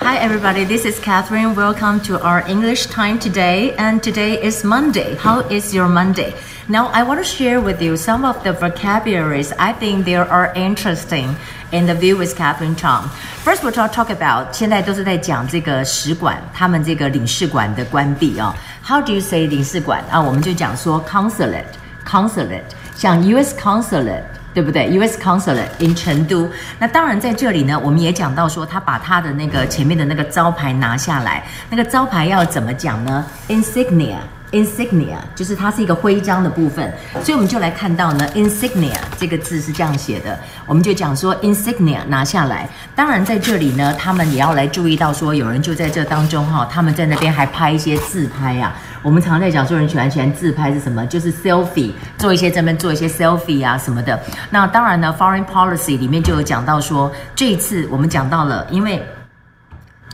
Hi, everybody. This is Catherine. Welcome to our English time today. And today is Monday. How is your Monday? Now, I want to share with you some of the vocabularies I think they are interesting in the view with Catherine Chang. First, we'll talk about 现在都是在讲这个使馆，他们这个领事馆的关闭啊。How do you say 领事馆啊？我们就讲说 consulate，consulate，像 U.S. consulate。 对不对？U.S. Consulate in 成都。那当然在这里呢，我们也讲到说，他把他的那个前面的那个招牌拿下来。那个招牌要怎么讲呢？Insignia Insignia 就是它是一个徽章的部分。所以我们就来看到呢，insignia 这个字是这样写的。我们就讲说，insignia 拿下来。当然在这里呢，他们也要来注意到说，有人就在这当中哈，他们在那边还拍一些自拍啊。我们常在讲说，人喜欢喜欢自拍是什么？就是 selfie，做一些这边做一些 selfie 啊什么的。那当然呢，foreign policy 里面就有讲到说，这一次我们讲到了，因为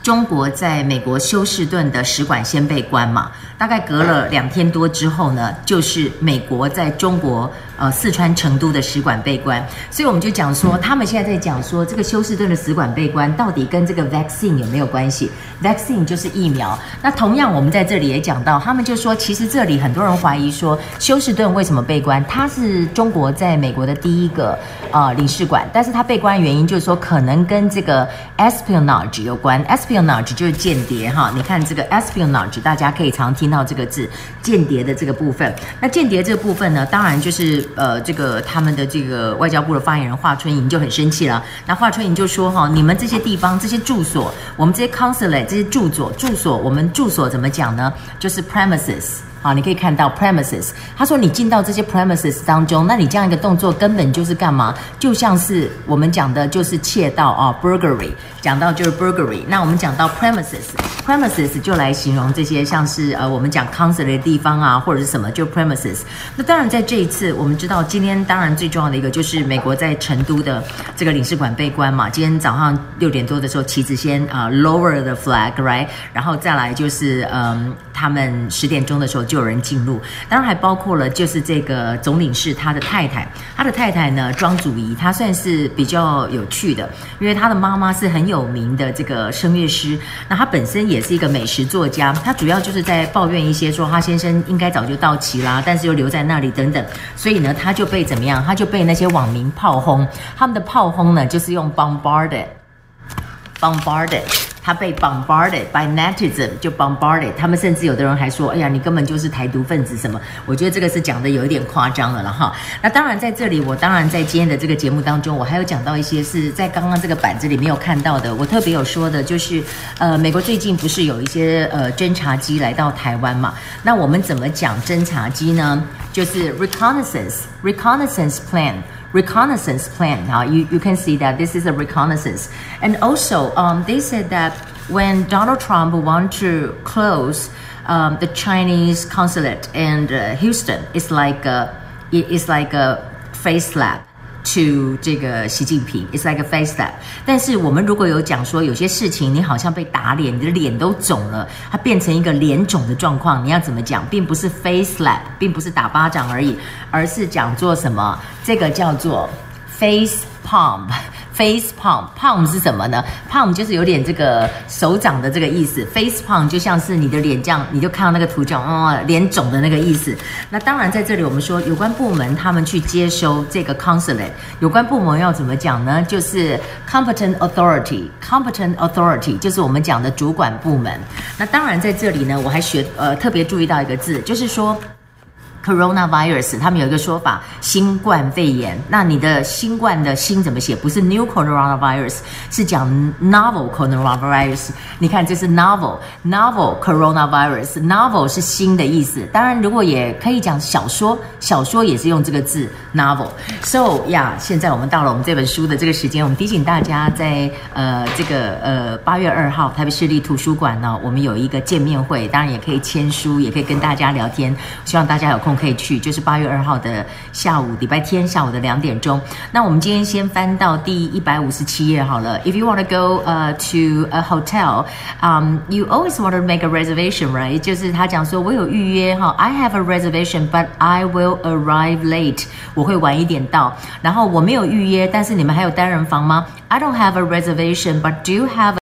中国在美国休士顿的使馆先被关嘛，大概隔了两天多之后呢，就是美国在中国。呃，四川成都的使馆被关，所以我们就讲说，他们现在在讲说，这个休士顿的使馆被关，到底跟这个 vaccine 有没有关系？vaccine 就是疫苗。那同样，我们在这里也讲到，他们就说，其实这里很多人怀疑说，休士顿为什么被关？它是中国在美国的第一个呃领事馆，但是它被关的原因就是说，可能跟这个 espionage 有关。Espionage 就是间谍哈，你看这个 spionage，大家可以常听到这个字，间谍的这个部分。那间谍这个部分呢，当然就是。呃，这个他们的这个外交部的发言人华春莹就很生气了。那华春莹就说：“哈，你们这些地方、这些住所，我们这些 consulate 这些住所、住所，我们住所怎么讲呢？就是 premises。”好，你可以看到 premises。他说你进到这些 premises 当中，那你这样一个动作根本就是干嘛？就像是我们讲的，就是窃盗啊，burglary。讲到就是 burglary。那我们讲到 premises，premises 就来形容这些像是呃我们讲 concert 的地方啊，或者是什么就 premises。那当然在这一次，我们知道今天当然最重要的一个就是美国在成都的这个领事馆被关嘛。今天早上六点多的时候，旗子先啊、lower the flag，right？然后再来就是嗯，他们十点钟的时候。就有人进入，当然还包括了，就是这个总领事他的太太，他的太太呢庄祖仪，她算是比较有趣的，因为她的妈妈是很有名的这个声乐师，那她本身也是一个美食作家，她主要就是在抱怨一些说她先生应该早就到齐啦，但是又留在那里等等，所以呢，她就被怎么样？她就被那些网民炮轰，他们的炮轰呢就是用 bombarded，bombarded。他被 bombarded by netizen 就 bombarded，他们甚至有的人还说，哎呀，你根本就是台独分子什么？我觉得这个是讲的有一点夸张了了哈。那当然在这里，我当然在今天的这个节目当中，我还有讲到一些是在刚刚这个板子里没有看到的。我特别有说的就是，呃，美国最近不是有一些呃侦察机来到台湾嘛？那我们怎么讲侦察机呢？就是 reconnaissance reconnaissance plan。Reconnaissance plan. Now you, you can see that this is a reconnaissance. And also, um, they said that when Donald Trump want to close um, the Chinese consulate in uh, Houston, it's like a, it's like a face slap. To 这个习近平，it's like a face slap。但是我们如果有讲说有些事情你好像被打脸，你的脸都肿了，它变成一个脸肿的状况，你要怎么讲？并不是 face slap，并不是打巴掌而已，而是讲做什么？这个叫做 face palm。Face palm，palm 是什么呢？palm 就是有点这个手掌的这个意思。Face palm 就像是你的脸这样，你就看到那个图像，哦，脸肿的那个意思。那当然在这里我们说有关部门他们去接收这个 consulate，有关部门要怎么讲呢？就是 competent authority，competent authority 就是我们讲的主管部门。那当然在这里呢，我还学呃特别注意到一个字，就是说。Coronavirus，他们有一个说法，新冠肺炎。那你的新冠的“新”怎么写？不是 New Coronavirus，是讲 Novel Coronavirus。你看，这是 Novel，Novel Coronavirus，Novel 是新的意思。当然，如果也可以讲小说，小说也是用这个字 Novel。So 呀，现在我们到了我们这本书的这个时间，我们提醒大家在，呃这个呃八月二号台北市立图书馆呢，我们有一个见面会，当然也可以签书，也可以跟大家聊天。希望大家有空。可以去，就是八月二号的下午，礼拜天下午的两点钟。那我们今天先翻到第一百五十七页好了。If you want to go, uh, to a hotel, um, you always want to make a reservation, right? 就是他讲说，我有预约哈，I have a reservation, but I will arrive late. 我会晚一点到。然后我没有预约，但是你们还有单人房吗？I don't have a reservation, but do you have